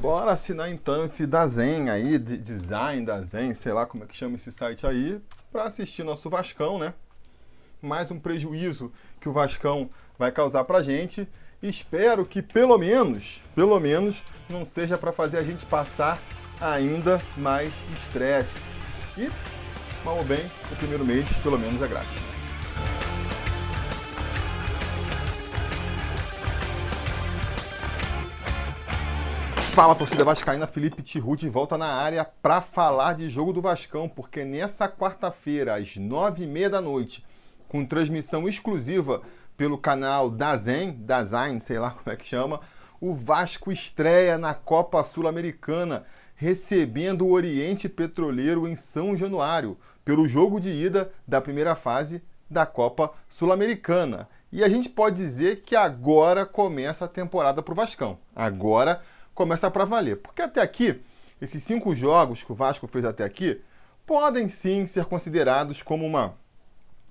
Bora assinar então esse Dazen aí, de design Dazen, sei lá como é que chama esse site aí, para assistir nosso Vascão, né? Mais um prejuízo que o Vascão vai causar pra gente. Espero que pelo menos, pelo menos, não seja para fazer a gente passar ainda mais estresse. E, mal ou bem, o primeiro mês pelo menos é grátis. Fala torcida vascaína, Felipe Tiru volta na área para falar de jogo do Vascão, porque nessa quarta-feira às nove e meia da noite, com transmissão exclusiva pelo canal Dazen, Dazen, sei lá como é que chama, o Vasco estreia na Copa Sul-Americana, recebendo o Oriente Petroleiro em São Januário, pelo jogo de ida da primeira fase da Copa Sul-Americana. E a gente pode dizer que agora começa a temporada para o Vascão. Agora começa para valer. Porque até aqui, esses cinco jogos que o Vasco fez até aqui, podem sim ser considerados como uma,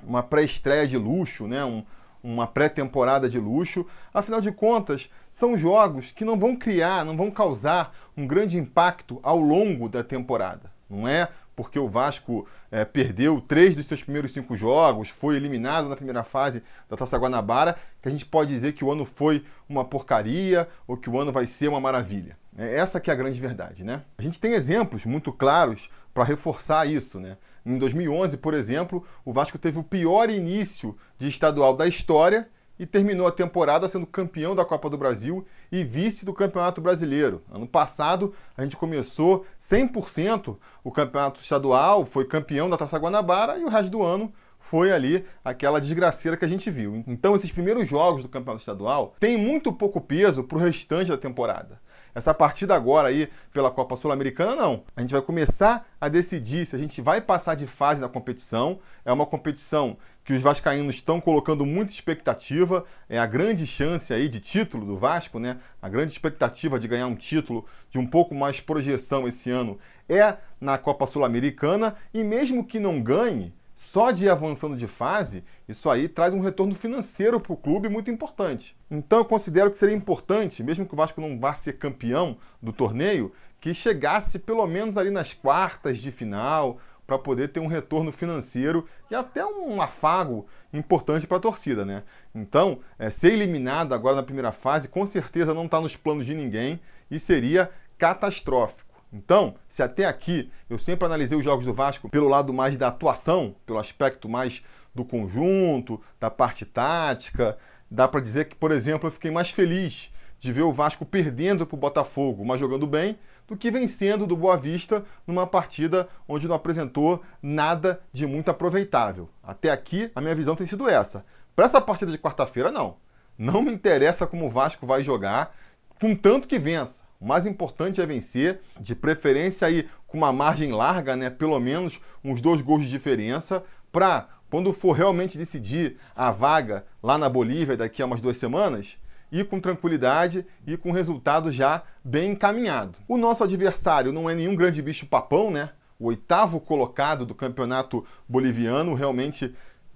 uma pré-estreia de luxo, né? Um, uma pré-temporada de luxo. Afinal de contas, são jogos que não vão criar, não vão causar um grande impacto ao longo da temporada. Não é porque o Vasco é, perdeu três dos seus primeiros cinco jogos, foi eliminado na primeira fase da Taça Guanabara, que a gente pode dizer que o ano foi uma porcaria ou que o ano vai ser uma maravilha. É essa que é a grande verdade, né? A gente tem exemplos muito claros para reforçar isso, né? Em 2011, por exemplo, o Vasco teve o pior início de estadual da história e terminou a temporada sendo campeão da Copa do Brasil e vice do Campeonato Brasileiro. Ano passado, a gente começou 100% o campeonato estadual, foi campeão da Taça Guanabara e o resto do ano foi ali aquela desgraceira que a gente viu. Então, esses primeiros jogos do campeonato estadual têm muito pouco peso para o restante da temporada. Essa partida agora aí pela Copa Sul-Americana, não. A gente vai começar a decidir se a gente vai passar de fase na competição. É uma competição que os vascaínos estão colocando muita expectativa. É a grande chance aí de título do Vasco, né? A grande expectativa de ganhar um título de um pouco mais projeção esse ano é na Copa Sul-Americana. E mesmo que não ganhe, só de ir avançando de fase, isso aí traz um retorno financeiro para o clube muito importante. Então eu considero que seria importante, mesmo que o Vasco não vá ser campeão do torneio, que chegasse pelo menos ali nas quartas de final, para poder ter um retorno financeiro e até um afago importante para a torcida, né? Então, é, ser eliminado agora na primeira fase com certeza não está nos planos de ninguém e seria catastrófico. Então, se até aqui eu sempre analisei os jogos do Vasco pelo lado mais da atuação, pelo aspecto mais do conjunto, da parte tática, dá para dizer que, por exemplo, eu fiquei mais feliz de ver o Vasco perdendo para o Botafogo, mas jogando bem, do que vencendo do Boa Vista numa partida onde não apresentou nada de muito aproveitável. Até aqui, a minha visão tem sido essa. Para essa partida de quarta-feira, não. Não me interessa como o Vasco vai jogar, contanto que vença. O mais importante é vencer, de preferência aí com uma margem larga, né? Pelo menos uns dois gols de diferença, para quando for realmente decidir a vaga lá na Bolívia daqui a umas duas semanas, ir com tranquilidade e com resultado já bem encaminhado. O nosso adversário não é nenhum grande bicho papão, né? O oitavo colocado do campeonato boliviano realmente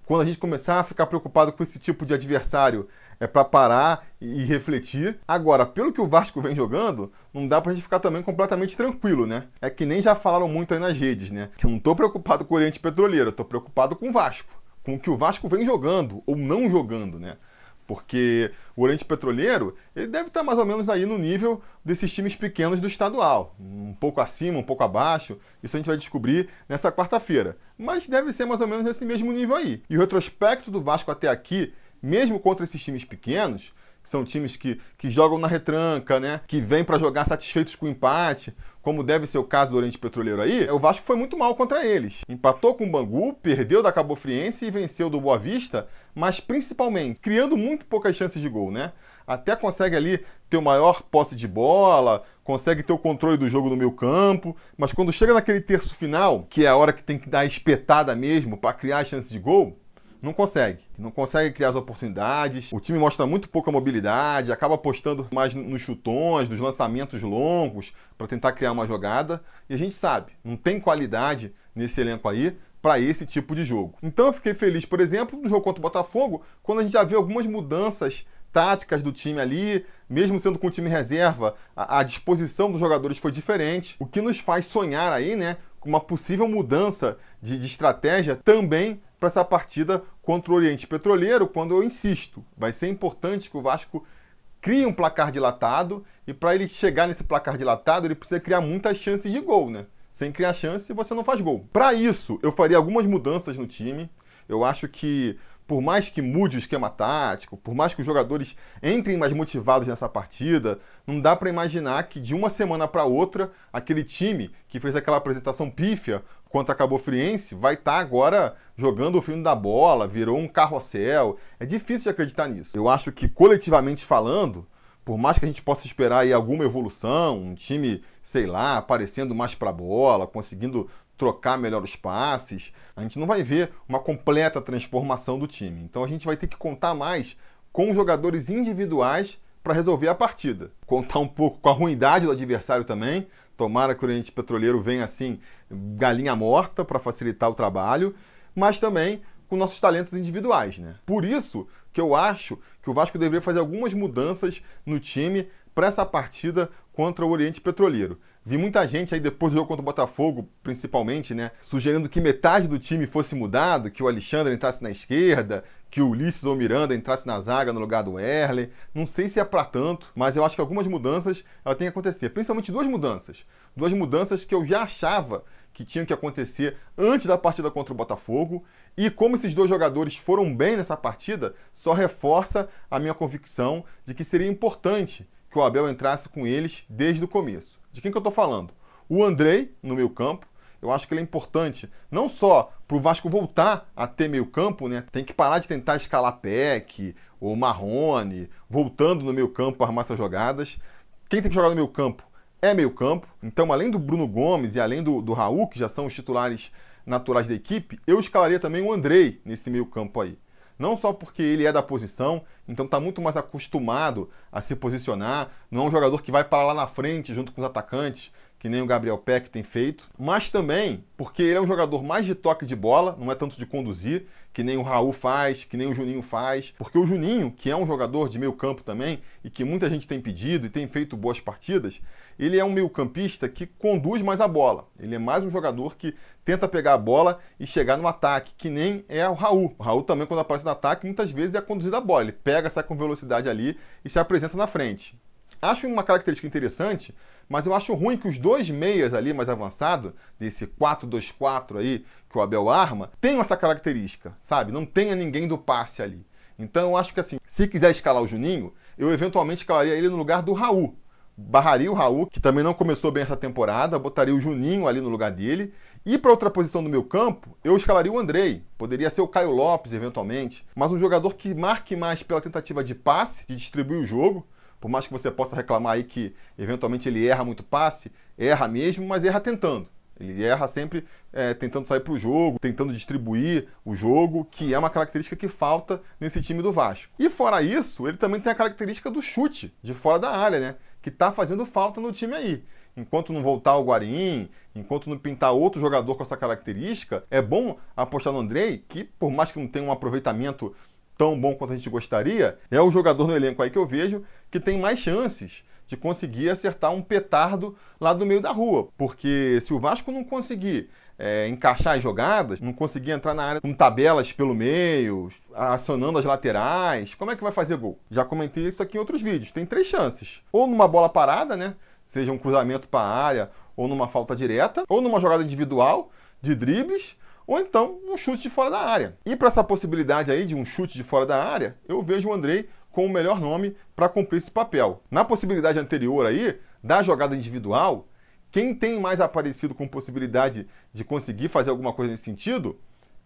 quando a gente começar a ficar preocupado com esse tipo de adversário, é para parar e refletir. Agora, pelo que o Vasco vem jogando, não dá pra gente ficar também completamente tranquilo, né? É que nem já falaram muito aí nas redes, né? Eu não tô preocupado com o Oriente Petroleiro, tô preocupado com o Vasco. Com o que o Vasco vem jogando ou não jogando, né? Porque o Oriente Petroleiro ele deve estar mais ou menos aí no nível desses times pequenos do estadual, um pouco acima, um pouco abaixo. Isso a gente vai descobrir nessa quarta-feira, mas deve ser mais ou menos nesse mesmo nível aí. E o retrospecto do Vasco até aqui, mesmo contra esses times pequenos, que são times que, que jogam na retranca, né? Que vêm para jogar satisfeitos com o empate, como deve ser o caso do Oriente Petroleiro aí, o Vasco foi muito mal contra eles. Empatou com o Bangu, perdeu da Cabo Friense e venceu do Boa Vista, mas principalmente criando muito poucas chances de gol, né? Até consegue ali ter o maior posse de bola, consegue ter o controle do jogo no meio campo, mas quando chega naquele terço final, que é a hora que tem que dar a espetada mesmo para criar chances de gol, não consegue. Não consegue criar as oportunidades. O time mostra muito pouca mobilidade, acaba apostando mais nos chutões, nos lançamentos longos para tentar criar uma jogada. E a gente sabe, não tem qualidade nesse elenco aí para esse tipo de jogo. Então eu fiquei feliz, por exemplo, no jogo contra o Botafogo, quando a gente já vê algumas mudanças táticas do time ali, mesmo sendo com o time reserva, a, a disposição dos jogadores foi diferente, o que nos faz sonhar aí, né, com uma possível mudança de, de estratégia também para essa partida contra o Oriente Petroleiro, quando eu insisto, vai ser importante que o Vasco crie um placar dilatado e para ele chegar nesse placar dilatado, ele precisa criar muitas chances de gol, né? Sem criar chance, você não faz gol. Para isso, eu faria algumas mudanças no time. Eu acho que por mais que mude o esquema tático, por mais que os jogadores entrem mais motivados nessa partida, não dá para imaginar que de uma semana para outra, aquele time que fez aquela apresentação pífia contra a Cabo Friense vai estar tá agora jogando o fim da bola, virou um carrossel. É difícil de acreditar nisso. Eu acho que coletivamente falando, por mais que a gente possa esperar aí alguma evolução, um time, sei lá, aparecendo mais para a bola, conseguindo trocar melhor os passes, a gente não vai ver uma completa transformação do time. Então a gente vai ter que contar mais com jogadores individuais para resolver a partida. Contar um pouco com a ruindade do adversário também. Tomara que o Oriente Petroleiro venha assim, galinha morta, para facilitar o trabalho, mas também com nossos talentos individuais. Né? Por isso que eu acho que o Vasco deveria fazer algumas mudanças no time para essa partida contra o Oriente Petroleiro. Vi muita gente aí depois do jogo contra o Botafogo, principalmente, né, sugerindo que metade do time fosse mudado, que o Alexandre entrasse na esquerda, que o Ulisses ou Miranda entrasse na zaga no lugar do Erle. Não sei se é para tanto, mas eu acho que algumas mudanças ela tem que acontecer, principalmente duas mudanças. Duas mudanças que eu já achava que tinham que acontecer antes da partida contra o Botafogo. E como esses dois jogadores foram bem nessa partida, só reforça a minha convicção de que seria importante que o Abel entrasse com eles desde o começo. De quem que eu estou falando? O Andrei, no meio campo, eu acho que ele é importante, não só para o Vasco voltar a ter meio campo, né? Tem que parar de tentar escalar Peck ou Marrone, voltando no meio campo para armar essas jogadas. Quem tem que jogar no meio campo é meio campo. Então, além do Bruno Gomes e além do, do Raul, que já são os titulares naturais da equipe, eu escalaria também o Andrei nesse meio campo aí. Não só porque ele é da posição, então está muito mais acostumado a se posicionar, não é um jogador que vai para lá na frente junto com os atacantes, que nem o Gabriel Peck tem feito, mas também porque ele é um jogador mais de toque de bola, não é tanto de conduzir, que nem o Raul faz, que nem o Juninho faz. Porque o Juninho, que é um jogador de meio campo também, e que muita gente tem pedido e tem feito boas partidas, ele é um meio campista que conduz mais a bola. Ele é mais um jogador que tenta pegar a bola e chegar no ataque, que nem é o Raul. O Raul também, quando aparece no ataque, muitas vezes é conduzido a bola. Ele pega, sai com velocidade ali e se apresenta na frente. Acho uma característica interessante, mas eu acho ruim que os dois meias ali mais avançado, desse 4-2-4 aí que o Abel arma, tenham essa característica, sabe? Não tenha ninguém do passe ali. Então eu acho que assim, se quiser escalar o Juninho, eu eventualmente escalaria ele no lugar do Raul. Barraria o Raul, que também não começou bem essa temporada, botaria o Juninho ali no lugar dele. E para outra posição do meu campo, eu escalaria o Andrei. Poderia ser o Caio Lopes, eventualmente. Mas um jogador que marque mais pela tentativa de passe, de distribuir o jogo, por mais que você possa reclamar aí que eventualmente ele erra muito passe, erra mesmo, mas erra tentando. Ele erra sempre é, tentando sair para o jogo, tentando distribuir o jogo, que é uma característica que falta nesse time do Vasco. E fora isso, ele também tem a característica do chute de fora da área, né? Que está fazendo falta no time aí. Enquanto não voltar o Guarim, enquanto não pintar outro jogador com essa característica, é bom apostar no Andrei, que por mais que não tenha um aproveitamento tão bom quanto a gente gostaria, é o jogador no elenco aí que eu vejo que tem mais chances de conseguir acertar um petardo lá do meio da rua. Porque se o Vasco não conseguir é, encaixar as jogadas, não conseguir entrar na área com tabelas pelo meio, acionando as laterais, como é que vai fazer gol? Já comentei isso aqui em outros vídeos. Tem três chances. Ou numa bola parada, né? Seja um cruzamento para a área, ou numa falta direta, ou numa jogada individual de dribles, ou então um chute de fora da área. E para essa possibilidade aí de um chute de fora da área, eu vejo o Andrei com o melhor nome para cumprir esse papel. Na possibilidade anterior aí, da jogada individual, quem tem mais aparecido com possibilidade de conseguir fazer alguma coisa nesse sentido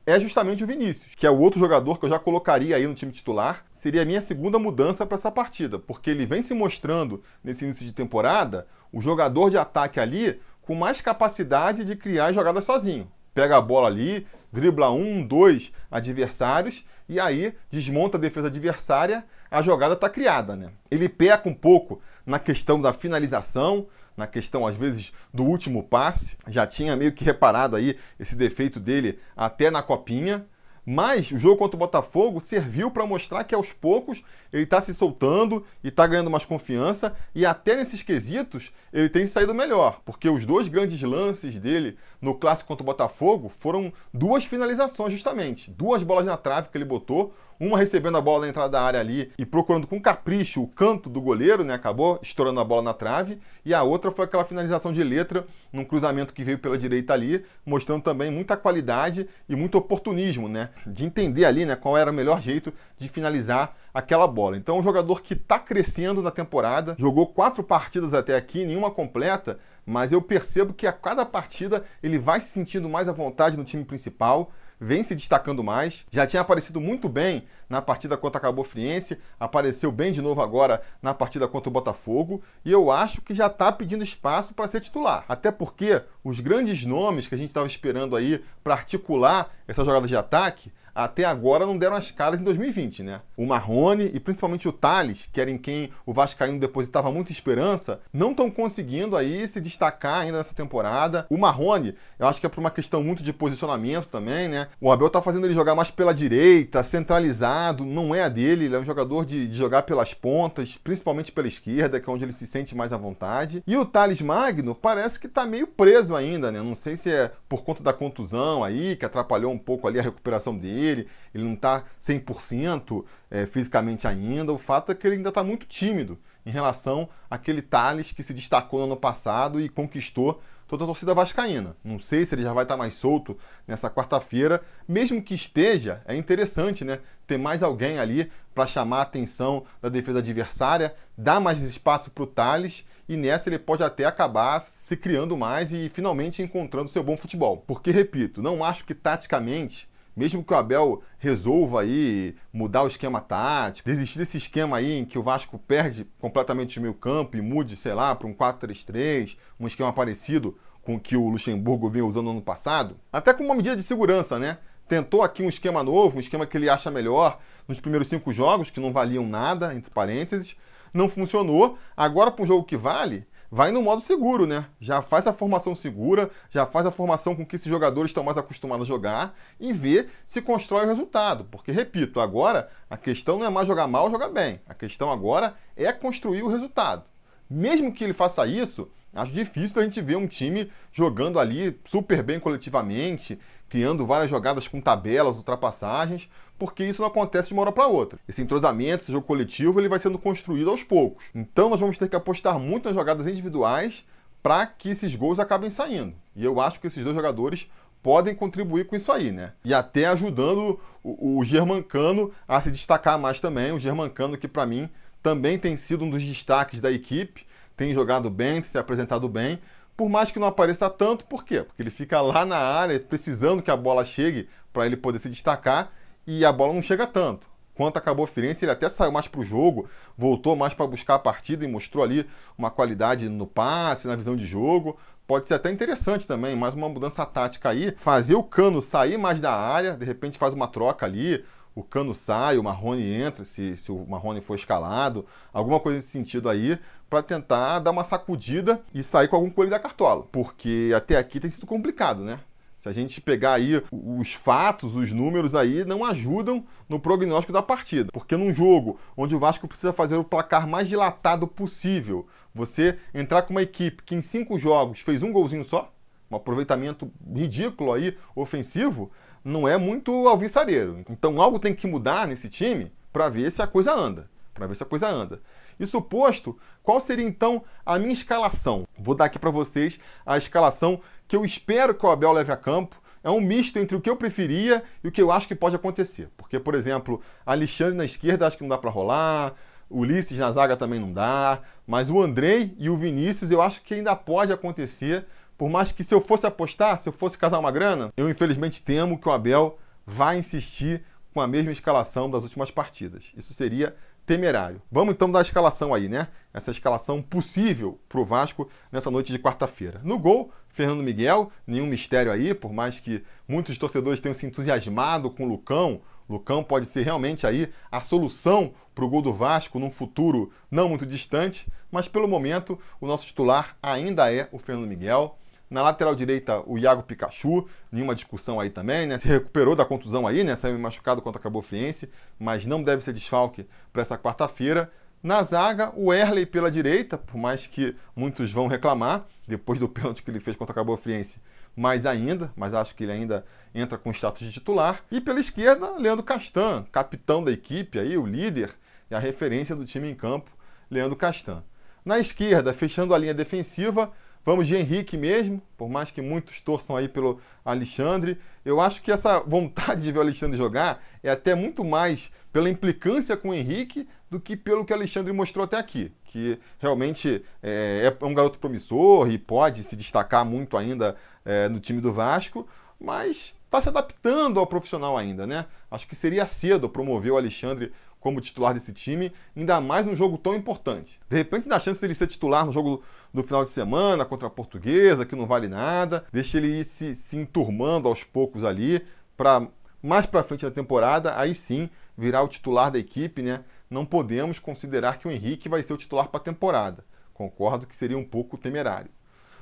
é justamente o Vinícius, que é o outro jogador que eu já colocaria aí no time titular. Seria a minha segunda mudança para essa partida, porque ele vem se mostrando nesse início de temporada o jogador de ataque ali com mais capacidade de criar jogadas sozinho pega a bola ali, dribla um, dois adversários e aí desmonta a defesa adversária, a jogada está criada. Né? Ele peca um pouco na questão da finalização, na questão às vezes do último passe, já tinha meio que reparado aí esse defeito dele até na copinha, Mas o jogo contra o Botafogo serviu para mostrar que aos poucos ele está se soltando e está ganhando mais confiança. E até nesses quesitos ele tem saído melhor, porque os dois grandes lances dele no clássico contra o Botafogo foram duas finalizações justamente, duas bolas na trave que ele botou, uma recebendo a bola na entrada da área ali e procurando com capricho o canto do goleiro, né? Acabou estourando a bola na trave. E a outra foi aquela finalização de letra num cruzamento que veio pela direita ali, mostrando também muita qualidade e muito oportunismo, né? De entender ali, né, qual era o melhor jeito de finalizar aquela bola. Então, um jogador que está crescendo na temporada, jogou quatro partidas até aqui, nenhuma completa, mas eu percebo que a cada partida ele vai se sentindo mais à vontade no time principal vem se destacando mais. Já tinha aparecido muito bem na partida contra a Cabo Friense, apareceu bem de novo agora na partida contra o Botafogo, e eu acho que já está pedindo espaço para ser titular. Até porque os grandes nomes que a gente estava esperando aí para articular essa jogada de ataque até agora não deram as caras em 2020, né? O Marrone e principalmente o Thales, que era em quem o Vascaíno depositava muita esperança, não estão conseguindo aí se destacar ainda nessa temporada. O Marrone, eu acho que é por uma questão muito de posicionamento também, né? O Abel tá fazendo ele jogar mais pela direita, centralizado, não é a dele, ele é um jogador de, de jogar pelas pontas, principalmente pela esquerda, que é onde ele se sente mais à vontade. E o Thales Magno parece que tá meio preso ainda, né? Não sei se é por conta da contusão aí, que atrapalhou um pouco ali a recuperação dele dele, ele não está 100% é, fisicamente ainda. O fato é que ele ainda está muito tímido em relação àquele Thales que se destacou no ano passado e conquistou toda a torcida vascaína. Não sei se ele já vai estar tá mais solto nessa quarta-feira. Mesmo que esteja, é interessante né, ter mais alguém ali para chamar a atenção da defesa adversária, dar mais espaço para o Thales e nessa ele pode até acabar se criando mais e finalmente encontrando seu bom futebol. Porque, repito, não acho que taticamente mesmo que o Abel resolva aí mudar o esquema tático, desistir desse esquema aí em que o Vasco perde completamente o meio campo e mude, sei lá, para um 4-3-3, um esquema parecido com o que o Luxemburgo vinha usando no ano passado, até com uma medida de segurança, né? Tentou aqui um esquema novo, um esquema que ele acha melhor nos primeiros cinco jogos, que não valiam nada, entre parênteses. Não funcionou. Agora, para um jogo que vale, vai no modo seguro, né? Já faz a formação segura, já faz a formação com que esses jogadores estão mais acostumados a jogar e vê se constrói o resultado. Porque, repito, agora a questão não é mais jogar mal ou jogar bem. A questão agora é construir o resultado. Mesmo que ele faça isso, acho difícil a gente ver um time jogando ali super bem coletivamente, criando várias jogadas com tabelas, ultrapassagens, porque isso não acontece de uma hora para outra. Esse entrosamento, esse jogo coletivo, ele vai sendo construído aos poucos. Então nós vamos ter que apostar muito nas jogadas individuais para que esses gols acabem saindo. E eu acho que esses dois jogadores podem contribuir com isso aí, né? E até ajudando o, o Germancano a se destacar mais também. O Germancano que para mim também tem sido um dos destaques da equipe, tem jogado bem, tem se apresentado bem, por mais que não apareça tanto, por quê? Porque ele fica lá na área precisando que a bola chegue para ele poder se destacar e a bola não chega tanto. Quanto acabou a Firenze, ele até saiu mais para o jogo, voltou mais para buscar a partida e mostrou ali uma qualidade no passe, na visão de jogo. Pode ser até interessante também, mais uma mudança tática aí, fazer o Cano sair mais da área, de repente faz uma troca ali, o Cano sai, o Marrone entra, se, se o Marrone for escalado, alguma coisa nesse sentido aí, para tentar dar uma sacudida e sair com algum coelho da cartola. Porque até aqui tem sido complicado, né? Se a gente pegar aí os fatos, os números aí, não ajudam no prognóstico da partida. Porque num jogo onde o Vasco precisa fazer o placar mais dilatado possível, você entrar com uma equipe que em cinco jogos fez um golzinho só, um aproveitamento ridículo aí, ofensivo, não é muito alvissareiro. Então algo tem que mudar nesse time para ver se a coisa anda. Para ver se a coisa anda. Isso posto, qual seria então a minha escalação? Vou dar aqui para vocês a escalação que eu espero que o Abel leve a campo. É um misto entre o que eu preferia e o que eu acho que pode acontecer. Porque, por exemplo, Alexandre na esquerda acho que não dá para rolar, Ulisses na zaga também não dá, mas o Andrei e o Vinícius eu acho que ainda pode acontecer. Por mais que se eu fosse apostar, se eu fosse casar uma grana, eu infelizmente temo que o Abel vai insistir com a mesma escalação das últimas partidas. Isso seria temerário. Vamos então dar a escalação aí, né? Essa escalação possível para o Vasco nessa noite de quarta-feira. No gol, Fernando Miguel, nenhum mistério aí, por mais que muitos torcedores tenham se entusiasmado com o Lucão. Lucão pode ser realmente aí a solução para o gol do Vasco num futuro não muito distante, mas pelo momento o nosso titular ainda é o Fernando Miguel. Na lateral direita, o Iago Pikachu, nenhuma discussão aí também, né? Se recuperou da contusão aí, né? Saiu machucado contra a Cabo Friense, mas não deve ser desfalque para essa quarta-feira. Na zaga, o Erley pela direita, por mais que muitos vão reclamar, depois do pênalti que ele fez contra a Cabo Friense, mais ainda, mas acho que ele ainda entra com status de titular. E pela esquerda, Leandro Castan, capitão da equipe aí, o líder e a referência do time em campo, Leandro Castan. Na esquerda, fechando a linha defensiva, vamos de Henrique mesmo, por mais que muitos torçam aí pelo Alexandre. Eu acho que essa vontade de ver o Alexandre jogar é até muito mais pela implicância com o Henrique do que pelo que o Alexandre mostrou até aqui, que realmente é, é um garoto promissor e pode se destacar muito ainda é, no time do Vasco, mas está se adaptando ao profissional ainda, né? Acho que seria cedo promover o Alexandre como titular desse time, ainda mais num jogo tão importante. De repente dá chance dele ser titular no jogo do final de semana contra a Portuguesa, que não vale nada, deixa ele ir se, se enturmando aos poucos ali, para mais para frente da temporada, aí sim virar o titular da equipe, né? Não podemos considerar que o Henrique vai ser o titular para a temporada. Concordo que seria um pouco temerário.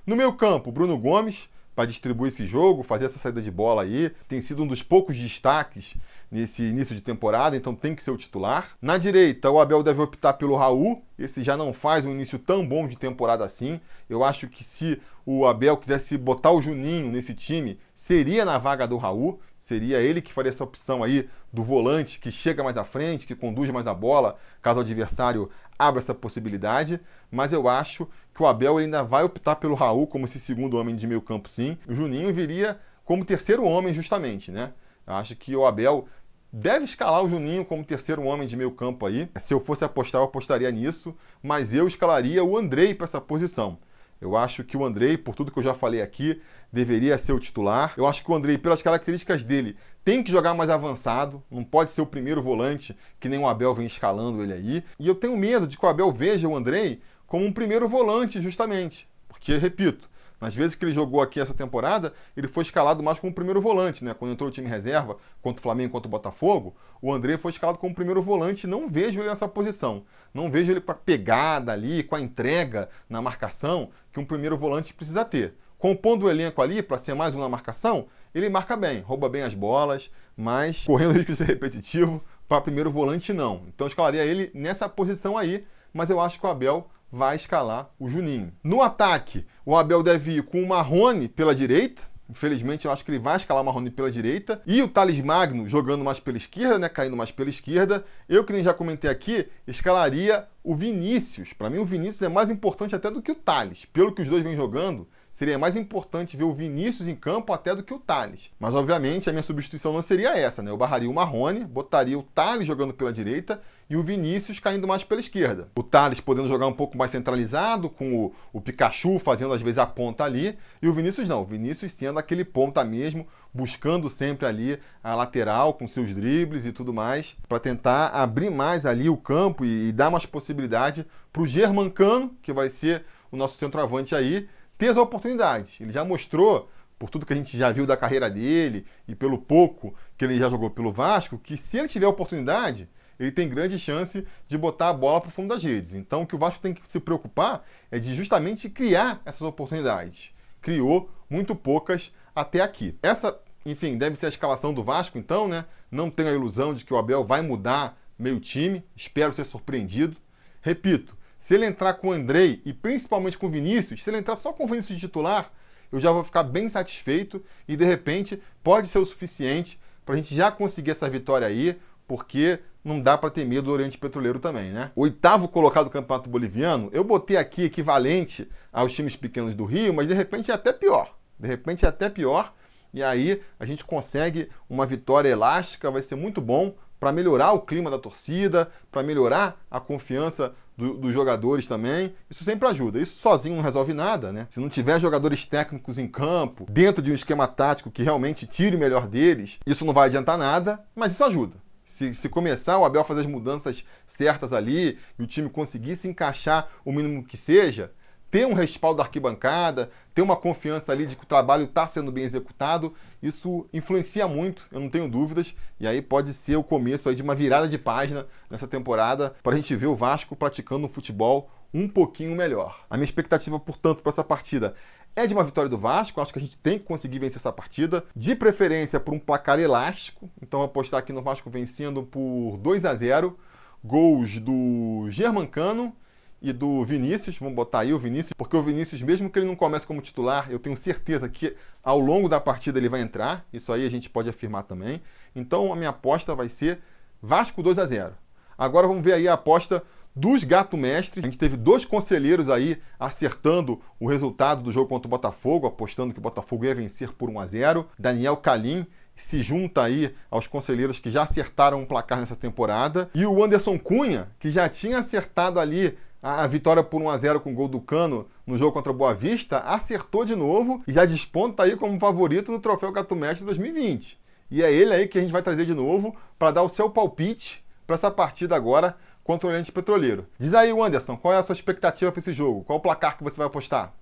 No meio campo, Bruno Gomes, para distribuir esse jogo, fazer essa saída de bola aí. Tem sido um dos poucos destaques nesse início de temporada, então tem que ser o titular. Na direita, o Abel deve optar pelo Raul. Esse já não faz um início tão bom de temporada assim. Eu acho que se o Abel quisesse botar o Juninho nesse time, seria na vaga do Raul. Seria ele que faria essa opção aí do volante que chega mais à frente, que conduz mais a bola, caso o adversário abra essa possibilidade. Mas eu acho que o Abel ainda vai optar pelo Raul como esse segundo homem de meio campo, sim. O Juninho viria como terceiro homem, justamente, né? Eu acho que o Abel deve escalar o Juninho como terceiro homem de meio campo aí. Se eu fosse apostar, eu apostaria nisso, mas eu escalaria o Andrei para essa posição. Eu acho que o Andrei, por tudo que eu já falei aqui, deveria ser o titular. Eu acho que o Andrei, pelas características dele, tem que jogar mais avançado, não pode ser o primeiro volante, que nem o Abel vem escalando ele aí. E eu tenho medo de que o Abel veja o Andrei como um primeiro volante, justamente. Porque, repito, nas vezes que ele jogou aqui essa temporada, ele foi escalado mais como primeiro volante, né? Quando entrou o time reserva, contra o Flamengo, contra o Botafogo, o André foi escalado como primeiro volante. Não vejo ele nessa posição. Não vejo ele com a pegada ali, com a entrega na marcação que um primeiro volante precisa ter. Compondo o elenco ali para ser mais um na marcação, ele marca bem, rouba bem as bolas, mas correndo o risco de ser repetitivo, para primeiro volante não. Então eu escalaria ele nessa posição aí, mas eu acho que o Abel vai escalar o Juninho. No ataque, o Abel deve ir com o Marrone pela direita. Infelizmente, eu acho que ele vai escalar o Marrone pela direita. E o Thales Magno jogando mais pela esquerda, né? Caindo mais pela esquerda. Eu, que nem já comentei aqui, escalaria o Vinícius. Para mim, o Vinícius é mais importante até do que o Thales. Pelo que os dois vêm jogando, seria mais importante ver o Vinícius em campo até do que o Thales. Mas, obviamente, a minha substituição não seria essa, né? Eu barraria o Marrone, botaria o Thales jogando pela direita e o Vinícius caindo mais pela esquerda. O Thales podendo jogar um pouco mais centralizado, com o, o Pikachu fazendo às vezes a ponta ali, e o Vinícius não. O Vinícius sendo aquele ponta mesmo, buscando sempre ali a lateral com seus dribles e tudo mais, para tentar abrir mais ali o campo e, e dar mais possibilidade para o Germancano, que vai ser o nosso centroavante aí, ter as oportunidades. Ele já mostrou, por tudo que a gente já viu da carreira dele e pelo pouco que ele já jogou pelo Vasco, que se ele tiver oportunidade, ele tem grande chance de botar a bola para o fundo das redes. Então, o que o Vasco tem que se preocupar é de justamente criar essas oportunidades. Criou muito poucas até aqui. Essa, enfim, deve ser a escalação do Vasco, então, né? Não tenho a ilusão de que o Abel vai mudar meio time. Espero ser surpreendido. Repito, se ele entrar com o Andrei e principalmente com o Vinícius, se ele entrar só com o Vinícius de titular, eu já vou ficar bem satisfeito e de repente pode ser o suficiente para a gente já conseguir essa vitória aí, porque não dá para ter medo do Oriente Petroleiro também, né? Oitavo colocado do Campeonato Boliviano, eu botei aqui equivalente aos times pequenos do Rio, mas de repente é até pior. De repente é até pior. E aí a gente consegue uma vitória elástica, vai ser muito bom para melhorar o clima da torcida, para melhorar a confiança do, dos jogadores também. Isso sempre ajuda. Isso sozinho não resolve nada, né? Se não tiver jogadores técnicos em campo, dentro de um esquema tático que realmente tire o melhor deles, isso não vai adiantar nada, mas isso ajuda. Se, se, começar o Abel fazer as mudanças certas ali e o time conseguir se encaixar o mínimo que seja, ter um respaldo da arquibancada, ter uma confiança ali de que o trabalho está sendo bem executado, isso influencia muito, eu não tenho dúvidas, e aí pode ser o começo aí de uma virada de página nessa temporada para a gente ver o Vasco praticando um futebol um pouquinho melhor. A minha expectativa, portanto, para essa partida é de uma vitória do Vasco. Acho que a gente tem que conseguir vencer essa partida. De preferência por um placar elástico. Então apostar aqui no Vasco vencendo por 2 a 0 Gols do Germancano e do Vinícius. Vamos botar aí o Vinícius, porque o Vinícius, mesmo que ele não comece como titular, eu tenho certeza que ao longo da partida ele vai entrar. Isso aí a gente pode afirmar também. Então a minha aposta vai ser Vasco 2 a 0 Agora vamos ver aí a aposta dos Gato Mestres. A gente teve dois conselheiros aí acertando o resultado do jogo contra o Botafogo, apostando que o Botafogo ia vencer por 1 a 0. Daniel Calim se junta aí aos conselheiros que já acertaram um placar nessa temporada. E o Anderson Cunha, que já tinha acertado ali a vitória por 1 a 0 com o gol do Cano no jogo contra o Boa Vista, acertou de novo e já desponta aí como favorito no Troféu Gato Mestre 2020. E é ele aí que a gente vai trazer de novo para dar o seu palpite para essa partida agora contra o Oriente Petroleiro. Diz aí, Anderson, qual é a sua expectativa para esse jogo? Qual o placar que você vai apostar?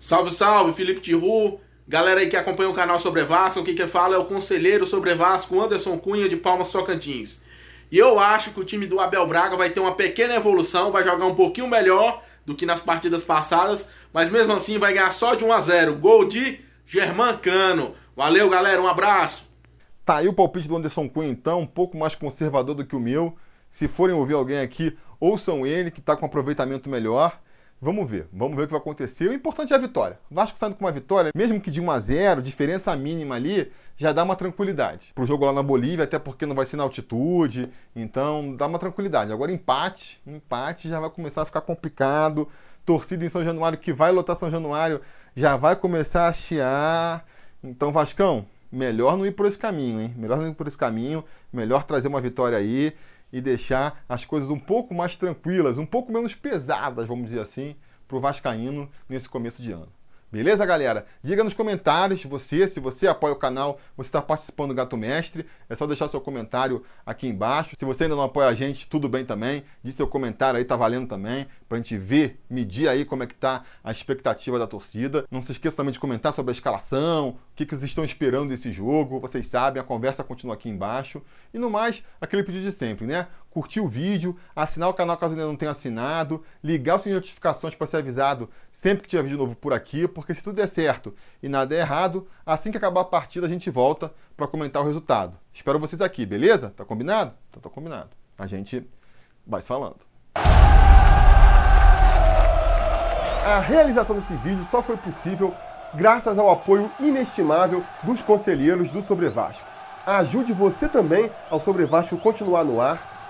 Salve, salve, Felipe Tiru. Galera aí que acompanha o canal Sobre Vasco, o que que fala é o conselheiro Sobre Vasco, Anderson Cunha de Palmas Tocantins. E eu acho que o time do Abel Braga vai ter uma pequena evolução, vai jogar um pouquinho melhor do que nas partidas passadas, mas mesmo assim vai ganhar só de 1 a 0. Gol de Germán Cano. Valeu, galera, um abraço. Tá aí o palpite do Anderson Cunha, então, um pouco mais conservador do que o meu. Se forem ouvir alguém aqui, ouçam ele, que está com aproveitamento melhor. Vamos ver, vamos ver o que vai acontecer. O importante é a vitória. O Vasco saindo com uma vitória, mesmo que de 1 a 0, diferença mínima ali, já dá uma tranquilidade. Pro jogo lá na Bolívia, até porque não vai ser na altitude, então dá uma tranquilidade. Agora empate, empate já vai começar a ficar complicado. Torcida em São Januário que vai lotar São Januário já vai começar a chiar. Então, Vascão, melhor não ir por esse caminho, hein? Melhor não ir por esse caminho, melhor trazer uma vitória aí e deixar as coisas um pouco mais tranquilas, um pouco menos pesadas, vamos dizer assim, para o Vascaíno nesse começo de ano. Beleza, galera? Diga nos comentários, você, se você apoia o canal, você está participando do Gato Mestre, é só deixar seu comentário aqui embaixo. Se você ainda não apoia a gente, tudo bem também, diz seu comentário aí, tá valendo também, pra gente ver, medir aí como é que tá a expectativa da torcida. Não se esqueça também de comentar sobre a escalação, o que, que vocês estão esperando desse jogo, vocês sabem, a conversa continua aqui embaixo. E no mais, aquele pedido de sempre, né? Curtir o vídeo, assinar o canal caso ainda não tenha assinado, ligar o sininho de notificações para ser avisado sempre que tiver vídeo novo por aqui, porque se tudo der certo e nada der errado, assim que acabar a partida a gente volta para comentar o resultado. Espero vocês aqui, beleza? Tá combinado? Então tá combinado. A gente vai se falando. A realização desse vídeo só foi possível graças ao apoio inestimável dos conselheiros do Sobre Vasco. Ajude você também ao Sobre Vasco continuar no ar